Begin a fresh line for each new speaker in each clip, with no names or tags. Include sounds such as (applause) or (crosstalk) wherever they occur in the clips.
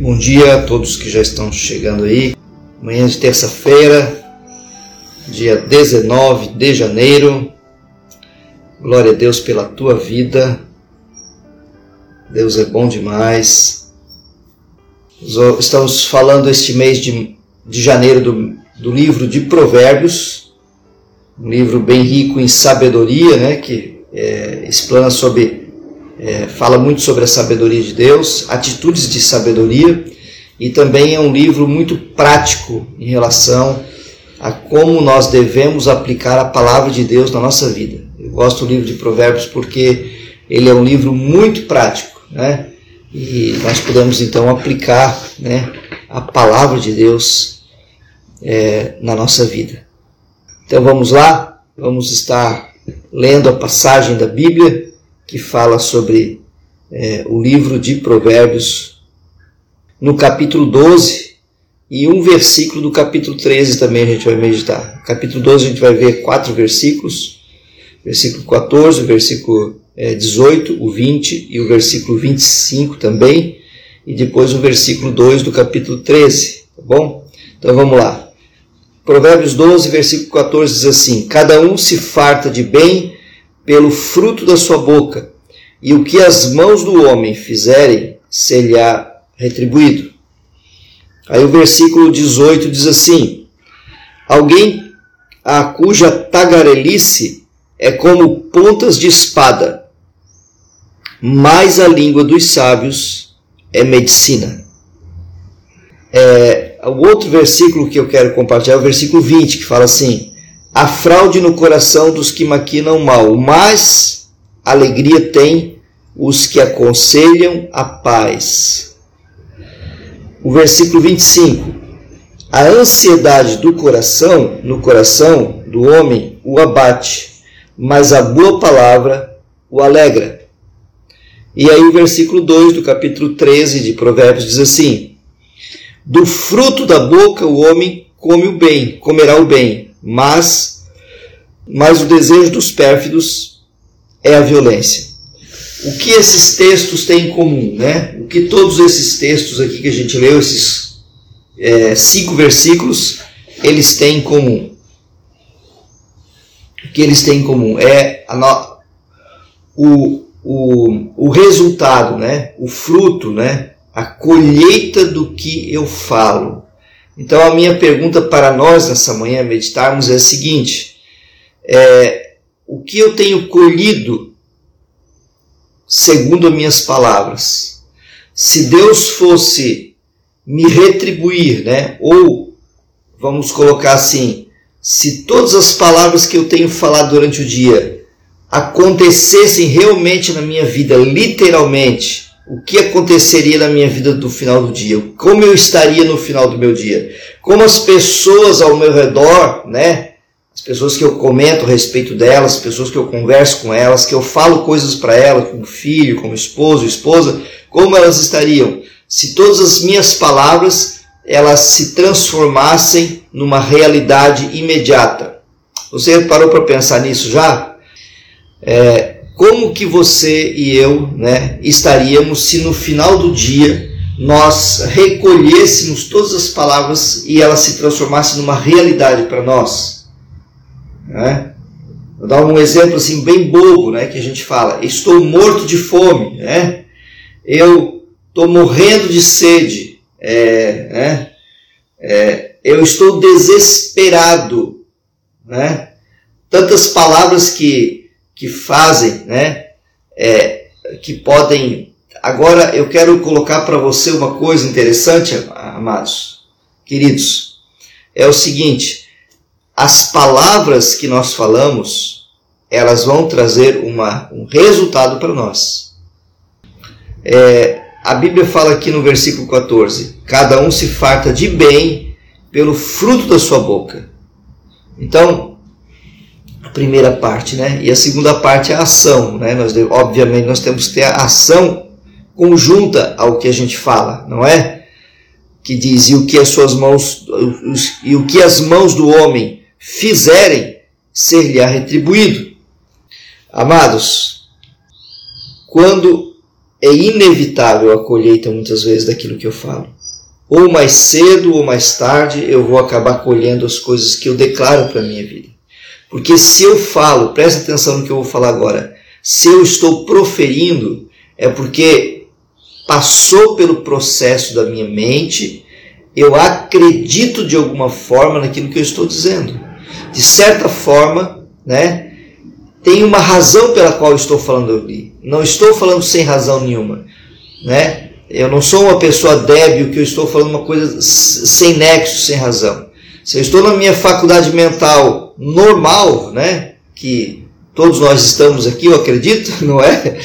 Bom dia a todos que já estão chegando aí. Manhã de terça-feira, dia 19 de janeiro. Glória a Deus pela tua vida. Deus é bom demais. Estamos falando este mês de, de janeiro do, do livro de Provérbios, um livro bem rico em sabedoria, né, que é, explana sobre é, fala muito sobre a sabedoria de Deus, atitudes de sabedoria, e também é um livro muito prático em relação a como nós devemos aplicar a palavra de Deus na nossa vida. Eu gosto do livro de Provérbios porque ele é um livro muito prático, né? E nós podemos então aplicar, né, a palavra de Deus é, na nossa vida. Então vamos lá, vamos estar lendo a passagem da Bíblia que fala sobre é, o livro de Provérbios, no capítulo 12, e um versículo do capítulo 13 também a gente vai meditar. Capítulo 12 a gente vai ver quatro versículos, versículo 14, o versículo é, 18, o 20 e o versículo 25 também, e depois o versículo 2 do capítulo 13, tá bom? Então vamos lá. Provérbios 12, versículo 14 diz assim: Cada um se farta de bem pelo fruto da sua boca, e o que as mãos do homem fizerem, ser-lhe-á retribuído. Aí o versículo 18 diz assim: Alguém a cuja tagarelice é como pontas de espada, mas a língua dos sábios é medicina. É, o outro versículo que eu quero compartilhar é o versículo 20, que fala assim: a fraude no coração dos que maquinam mal, mas alegria tem os que aconselham a paz. O versículo 25. A ansiedade do coração, no coração do homem, o abate, mas a boa palavra o alegra. E aí o versículo 2 do capítulo 13 de Provérbios diz assim: Do fruto da boca o homem come o bem, comerá o bem, mas, mas o desejo dos pérfidos é a violência. O que esses textos têm em comum? Né? O que todos esses textos aqui que a gente leu, esses é, cinco versículos, eles têm em comum? O que eles têm em comum? É no, o, o, o resultado, né? o fruto, né? A colheita do que eu falo. Então a minha pergunta para nós nessa manhã meditarmos é a seguinte: é, o que eu tenho colhido segundo as minhas palavras? Se Deus fosse me retribuir, né? Ou vamos colocar assim, se todas as palavras que eu tenho falado durante o dia acontecessem realmente na minha vida, literalmente, o que aconteceria na minha vida do final do dia, como eu estaria no final do meu dia, como as pessoas ao meu redor, né, as pessoas que eu comento a respeito delas, as pessoas que eu converso com elas, que eu falo coisas para elas, como filho, como esposo, esposa, como elas estariam se todas as minhas palavras elas se transformassem numa realidade imediata. Você parou para pensar nisso já? É, como que você e eu né, estaríamos se no final do dia nós recolhêssemos todas as palavras e elas se transformassem numa realidade para nós? Né? Vou dar um exemplo assim bem bobo, né, que a gente fala: estou morto de fome, né? Eu estou morrendo de sede, é, né? É, eu estou desesperado, né? Tantas palavras que que fazem, né? É, que podem. Agora eu quero colocar para você uma coisa interessante, amados, queridos. É o seguinte: as palavras que nós falamos, elas vão trazer uma, um resultado para nós. É, a Bíblia fala aqui no versículo 14: cada um se farta de bem pelo fruto da sua boca. Então, primeira parte, né? E a segunda parte é a ação, né? Nós, obviamente, nós temos que ter a ação conjunta ao que a gente fala, não é? Que diz, e o que as suas mãos, e o que as mãos do homem fizerem, ser-lhe retribuído. Amados, quando é inevitável a colheita muitas vezes daquilo que eu falo. Ou mais cedo ou mais tarde eu vou acabar colhendo as coisas que eu declaro para a minha vida. Porque se eu falo, presta atenção no que eu vou falar agora, se eu estou proferindo, é porque passou pelo processo da minha mente, eu acredito de alguma forma naquilo que eu estou dizendo. De certa forma, né, tem uma razão pela qual estou falando ali. Não estou falando sem razão nenhuma, né? Eu não sou uma pessoa débil que eu estou falando uma coisa sem nexo, sem razão. Se eu estou na minha faculdade mental normal, né, que todos nós estamos aqui, eu acredito, (laughs) não é?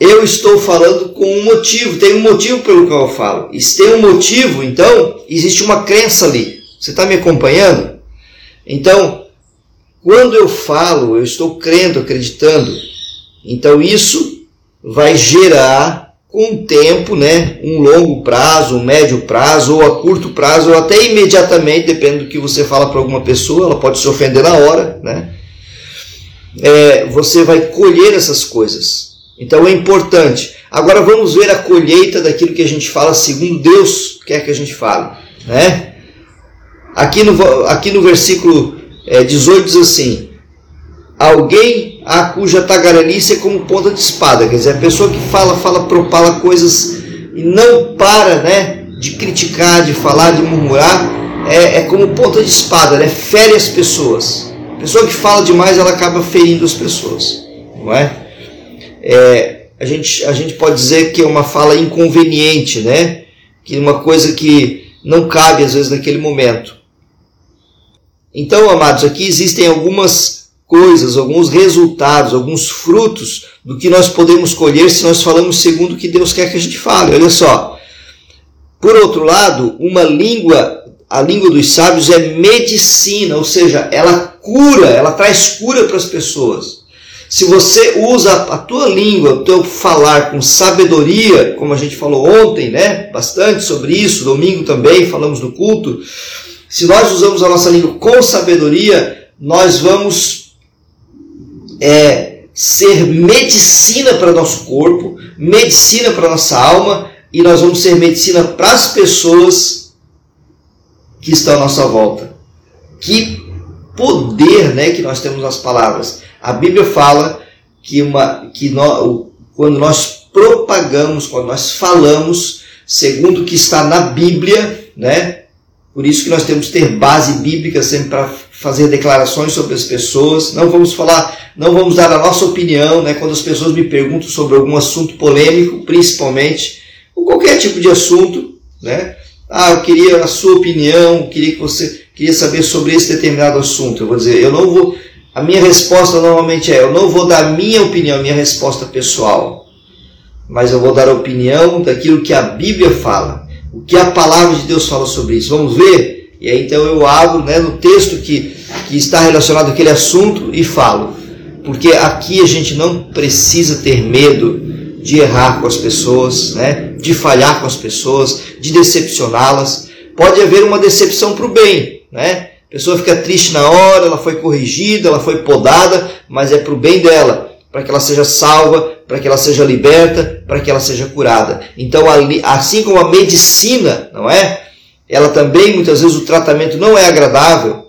Eu estou falando com um motivo, tem um motivo pelo qual eu falo. E se tem um motivo, então existe uma crença ali. Você está me acompanhando? Então, quando eu falo, eu estou crendo, acreditando. Então isso vai gerar com tempo, né, um longo prazo, um médio prazo, ou a curto prazo, ou até imediatamente, dependendo do que você fala para alguma pessoa, ela pode se ofender na hora, né? É, você vai colher essas coisas. Então é importante. Agora vamos ver a colheita daquilo que a gente fala segundo Deus quer que a gente fale, né? Aqui no, aqui no versículo é, 18 diz assim: Alguém a cuja tagarelice é como ponta de espada, quer dizer, a pessoa que fala, fala, propala coisas e não para né, de criticar, de falar, de murmurar, é, é como ponta de espada, né, fere as pessoas. A pessoa que fala demais, ela acaba ferindo as pessoas, não é? é a, gente, a gente pode dizer que é uma fala inconveniente, né? Que é uma coisa que não cabe às vezes naquele momento. Então, amados, aqui existem algumas coisas, alguns resultados, alguns frutos do que nós podemos colher se nós falamos segundo o que Deus quer que a gente fale. Olha só. Por outro lado, uma língua, a língua dos sábios é medicina, ou seja, ela cura, ela traz cura para as pessoas. Se você usa a tua língua, o teu falar com sabedoria, como a gente falou ontem, né? Bastante sobre isso, domingo também falamos no culto se nós usamos a nossa língua com sabedoria, nós vamos é, ser medicina para nosso corpo, medicina para nossa alma e nós vamos ser medicina para as pessoas que estão à nossa volta. Que poder, né, que nós temos nas palavras. A Bíblia fala que uma que nós, quando nós propagamos, quando nós falamos segundo o que está na Bíblia, né, por isso que nós temos que ter base bíblica sempre para fazer declarações sobre as pessoas. Não vamos falar, não vamos dar a nossa opinião, né? Quando as pessoas me perguntam sobre algum assunto polêmico, principalmente, ou qualquer tipo de assunto, né? Ah, eu queria a sua opinião, queria que você queria saber sobre esse determinado assunto. Eu vou dizer, eu não vou. A minha resposta normalmente é, eu não vou dar minha opinião, minha resposta pessoal, mas eu vou dar a opinião daquilo que a Bíblia fala o que a palavra de Deus fala sobre isso. Vamos ver? E aí então eu abro né, no texto que, que está relacionado àquele assunto e falo. Porque aqui a gente não precisa ter medo de errar com as pessoas, né, de falhar com as pessoas, de decepcioná-las. Pode haver uma decepção para o bem, né? A pessoa fica triste na hora, ela foi corrigida, ela foi podada, mas é para o bem dela, para que ela seja salva, para que ela seja liberta, para que ela seja curada. Então, assim como a medicina, não é? Ela também, muitas vezes, o tratamento não é agradável.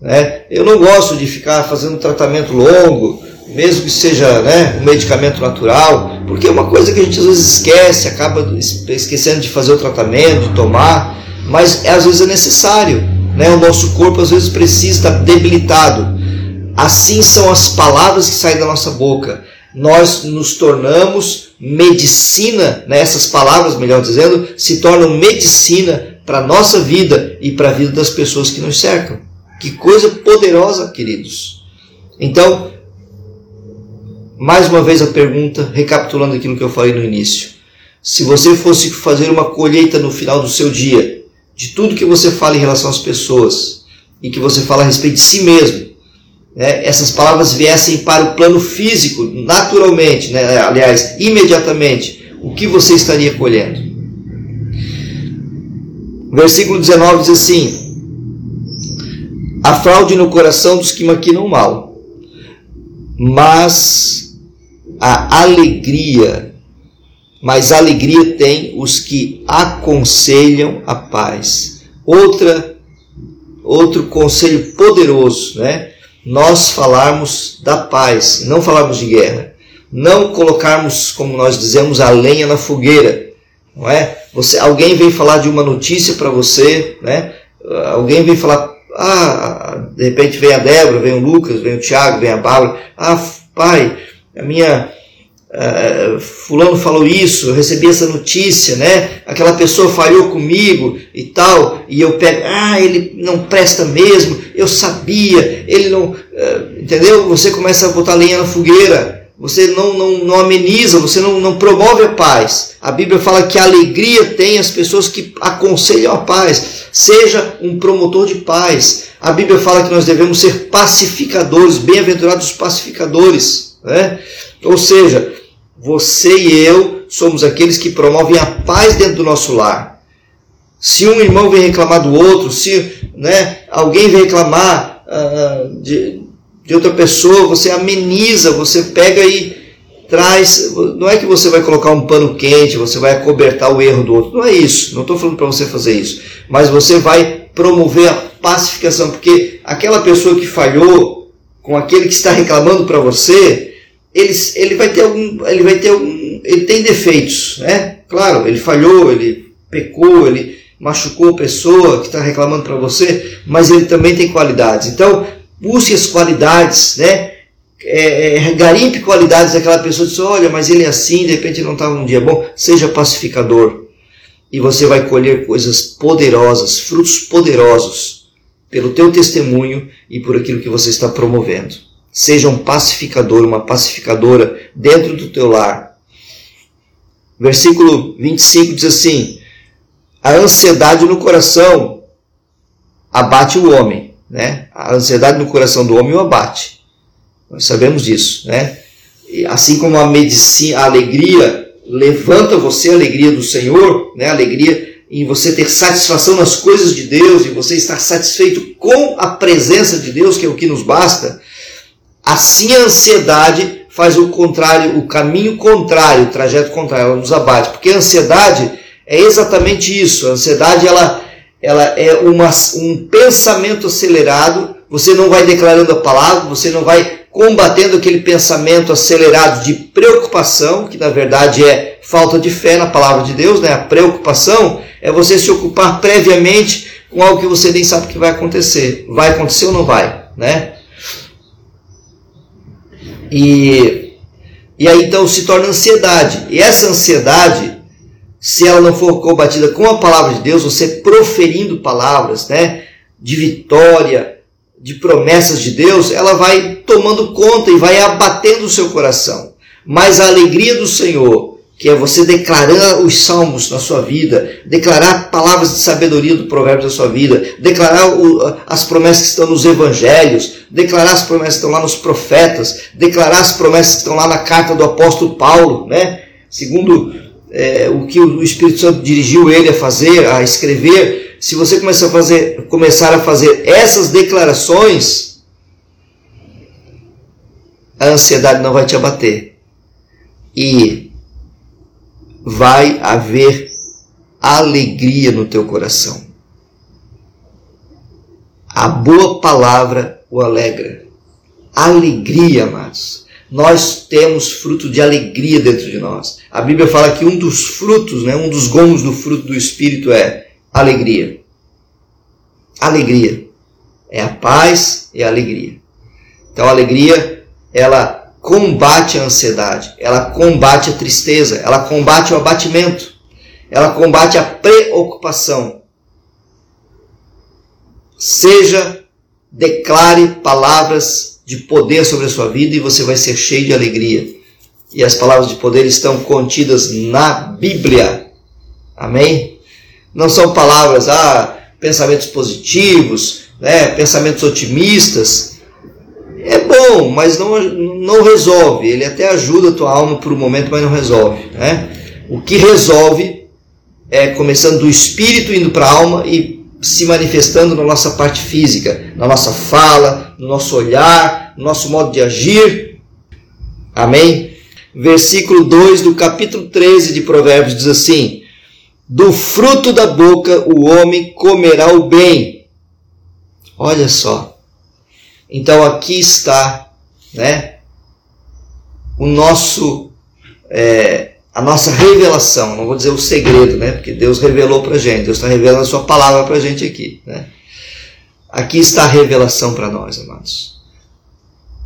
Né? Eu não gosto de ficar fazendo tratamento longo, mesmo que seja né, um medicamento natural, porque é uma coisa que a gente às vezes esquece, acaba esquecendo de fazer o tratamento, de tomar, mas às vezes é necessário. Né? O nosso corpo às vezes precisa estar debilitado. Assim são as palavras que saem da nossa boca nós nos tornamos medicina, né? essas palavras, melhor dizendo, se tornam medicina para a nossa vida e para a vida das pessoas que nos cercam. Que coisa poderosa, queridos. Então, mais uma vez a pergunta, recapitulando aquilo que eu falei no início. Se você fosse fazer uma colheita no final do seu dia, de tudo que você fala em relação às pessoas, e que você fala a respeito de si mesmo, né, essas palavras viessem para o plano físico, naturalmente, né, aliás, imediatamente, o que você estaria colhendo? Versículo 19 diz assim: A fraude no coração dos que maquinam mal, mas a alegria, mas alegria tem os que aconselham a paz. Outra, outro conselho poderoso, né? Nós falarmos da paz, não falarmos de guerra, não colocarmos, como nós dizemos, a lenha na fogueira, não é? Você, alguém vem falar de uma notícia para você, né? Alguém vem falar, ah, de repente vem a Débora, vem o Lucas, vem o Tiago, vem a Bárbara, ah, pai, a minha uh, fulano falou isso, eu recebi essa notícia, né? Aquela pessoa falhou comigo e tal, e eu pego, ah, ele não presta mesmo, eu sabia, ele não, uh, entendeu? Você começa a botar lenha na fogueira, você não, não, não ameniza, você não, não promove a paz. A Bíblia fala que a alegria tem as pessoas que aconselham a paz. Seja um promotor de paz. A Bíblia fala que nós devemos ser pacificadores, bem-aventurados pacificadores. Né? Ou seja, você e eu somos aqueles que promovem a paz dentro do nosso lar. Se um irmão vem reclamar do outro, se né, alguém vem reclamar uh, de, de outra pessoa, você ameniza, você pega e traz. Não é que você vai colocar um pano quente, você vai acobertar o erro do outro. Não é isso. Não estou falando para você fazer isso. Mas você vai promover a pacificação, porque aquela pessoa que falhou com aquele que está reclamando para você, ele, vai ter algum, ele vai ter algum, ele tem defeitos, né? Claro, ele falhou, ele pecou, ele machucou a pessoa que está reclamando para você, mas ele também tem qualidades. Então, busque as qualidades, né? É, é, garimpe qualidades daquela pessoa, diz, olha, mas ele é assim, de repente não estava um dia bom, seja pacificador. E você vai colher coisas poderosas, frutos poderosos, pelo teu testemunho e por aquilo que você está promovendo. Seja um pacificador, uma pacificadora dentro do teu lar. Versículo 25 diz assim: A ansiedade no coração abate o homem, né? A ansiedade no coração do homem o abate. Nós sabemos disso, né? E assim como a medicina, a alegria levanta você, a alegria do Senhor, né? A alegria em você ter satisfação nas coisas de Deus e você estar satisfeito com a presença de Deus, que é o que nos basta. Assim a ansiedade faz o contrário, o caminho contrário, o trajeto contrário, ela nos abate, porque a ansiedade é exatamente isso. A ansiedade ela ela é uma, um pensamento acelerado, você não vai declarando a palavra, você não vai combatendo aquele pensamento acelerado de preocupação, que na verdade é falta de fé na palavra de Deus, né? A preocupação é você se ocupar previamente com algo que você nem sabe que vai acontecer. Vai acontecer ou não vai, né? E, e aí então se torna ansiedade. E essa ansiedade se ela não for combatida com a palavra de Deus, você proferindo palavras, né, de vitória, de promessas de Deus, ela vai tomando conta e vai abatendo o seu coração. Mas a alegria do Senhor, que é você declarar os salmos na sua vida, declarar palavras de sabedoria do provérbio da sua vida, declarar o, as promessas que estão nos evangelhos, declarar as promessas que estão lá nos profetas, declarar as promessas que estão lá na carta do apóstolo Paulo, né? Segundo é, o que o Espírito Santo dirigiu ele a fazer, a escrever, se você começar a fazer, começar a fazer essas declarações, a ansiedade não vai te abater. E vai haver alegria no teu coração. A boa palavra o alegra. Alegria, amados nós temos fruto de alegria dentro de nós. A Bíblia fala que um dos frutos, né, um dos gomos do fruto do Espírito é alegria. Alegria. É a paz e a alegria. Então a alegria, ela combate a ansiedade, ela combate a tristeza, ela combate o abatimento, ela combate a preocupação. Seja, declare palavras de poder sobre a sua vida e você vai ser cheio de alegria. E as palavras de poder estão contidas na Bíblia. Amém? Não são palavras, ah, pensamentos positivos, né, pensamentos otimistas. É bom, mas não, não resolve. Ele até ajuda a tua alma por um momento, mas não resolve. Né? O que resolve é começando do espírito indo para a alma e se manifestando na nossa parte física, na nossa fala, no nosso olhar, no nosso modo de agir. Amém? versículo 2 do capítulo 13 de Provérbios diz assim: Do fruto da boca o homem comerá o bem. Olha só. Então aqui está, né, o nosso é, a nossa revelação, não vou dizer o segredo, né? Porque Deus revelou para gente, Deus está revelando a sua palavra para gente aqui, né? Aqui está a revelação para nós, amados.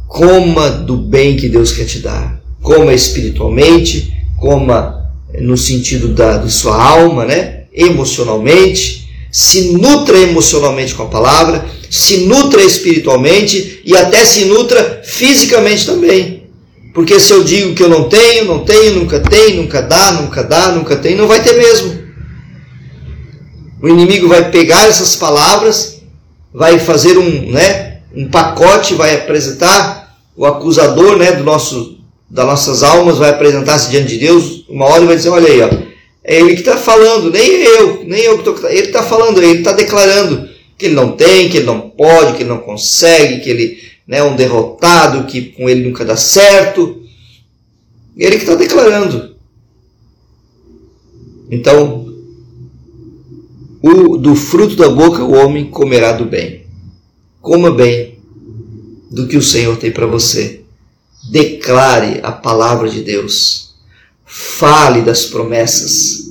Coma do bem que Deus quer te dar. Coma espiritualmente, coma no sentido da, de sua alma, né? Emocionalmente, se nutra emocionalmente com a palavra, se nutra espiritualmente e até se nutra fisicamente também. Porque se eu digo que eu não tenho, não tenho, nunca tenho, nunca dá, nunca dá, nunca tem, não vai ter mesmo. O inimigo vai pegar essas palavras, vai fazer um, né, um pacote, vai apresentar o acusador, né, do nosso, das nossas almas, vai apresentar-se diante de Deus. Uma hora vai dizer, olha aí, ó, é ele que está falando, nem eu, nem eu que estou. Ele está falando, ele está declarando que ele não tem, que ele não pode, que ele não consegue, que ele né, um derrotado que com ele nunca dá certo. Ele que está declarando. Então, o, do fruto da boca o homem comerá do bem. Coma bem do que o Senhor tem para você. Declare a palavra de Deus. Fale das promessas.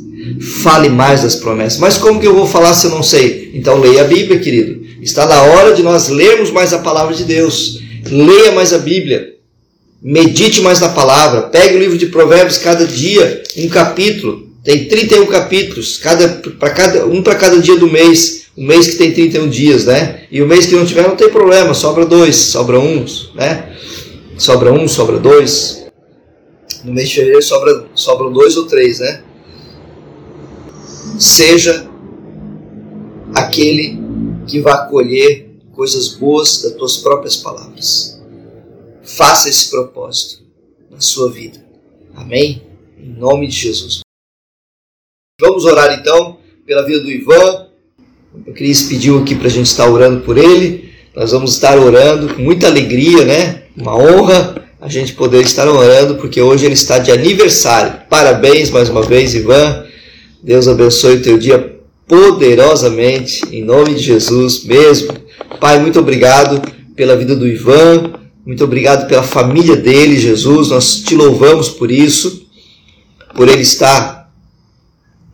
Fale mais das promessas. Mas como que eu vou falar se eu não sei? Então leia a Bíblia, querido. Está na hora de nós lermos mais a palavra de Deus. Leia mais a Bíblia. Medite mais na palavra. Pegue o livro de Provérbios cada dia, um capítulo. Tem 31 capítulos, cada, para cada, um para cada dia do mês. O mês que tem 31 dias, né? E o mês que não tiver não tem problema, sobra dois, sobra um, né? Sobra um, sobra dois. No mês de fevereiro sobra, sobram dois ou três, né? Seja aquele que vai colher coisas boas das tuas próprias palavras. Faça esse propósito na sua vida. Amém? Em nome de Jesus. Vamos orar então pela vida do Ivan. O Cris pediu aqui para a gente estar orando por ele. Nós vamos estar orando com muita alegria, né? Uma honra a gente poder estar orando, porque hoje ele está de aniversário. Parabéns mais uma vez, Ivan. Deus abençoe o teu dia poderosamente, em nome de Jesus mesmo. Pai, muito obrigado pela vida do Ivan, muito obrigado pela família dele, Jesus. Nós te louvamos por isso, por ele estar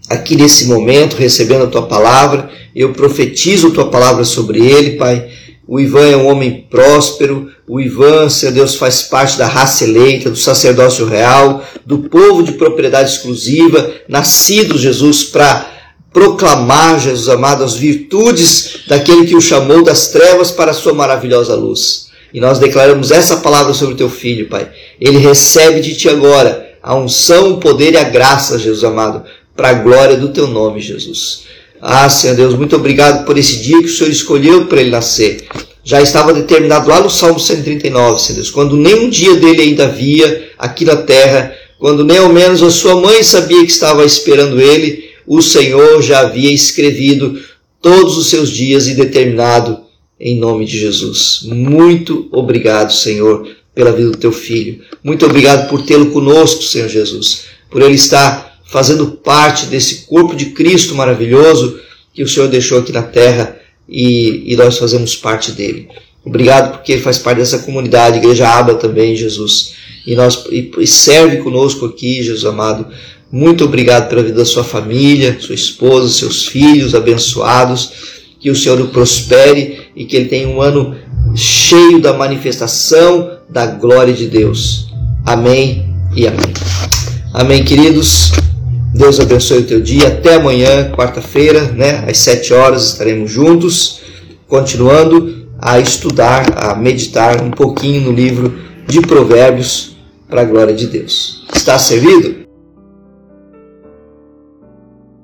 aqui nesse momento recebendo a tua palavra. Eu profetizo a tua palavra sobre ele, Pai. O Ivan é um homem próspero. O Ivan, Senhor Deus, faz parte da raça eleita, do sacerdócio real, do povo de propriedade exclusiva, nascido, Jesus, para proclamar, Jesus amado, as virtudes daquele que o chamou das trevas para a sua maravilhosa luz. E nós declaramos essa palavra sobre o teu filho, Pai. Ele recebe de ti agora a unção, o poder e a graça, Jesus amado, para a glória do teu nome, Jesus. Ah, Senhor Deus, muito obrigado por esse dia que o Senhor escolheu para ele nascer. Já estava determinado lá no Salmo 139, Senhor Deus, quando nem um dia dele ainda havia aqui na terra, quando nem ao menos a sua mãe sabia que estava esperando ele, o Senhor já havia escrevido todos os seus dias e determinado em nome de Jesus. Muito obrigado, Senhor, pela vida do teu filho. Muito obrigado por tê-lo conosco, Senhor Jesus, por ele estar fazendo parte desse corpo de Cristo maravilhoso que o Senhor deixou aqui na terra e, e nós fazemos parte dele. Obrigado porque ele faz parte dessa comunidade, Igreja Aba também, Jesus. E, nós, e, e serve conosco aqui, Jesus amado, muito obrigado pela vida da sua família, sua esposa, seus filhos abençoados. Que o Senhor o prospere e que ele tenha um ano cheio da manifestação da glória de Deus. Amém e amém. Amém, queridos. Deus abençoe o teu dia. Até amanhã, quarta-feira, né, às sete horas, estaremos juntos, continuando a estudar, a meditar um pouquinho no livro de Provérbios para a glória de Deus. Está servido?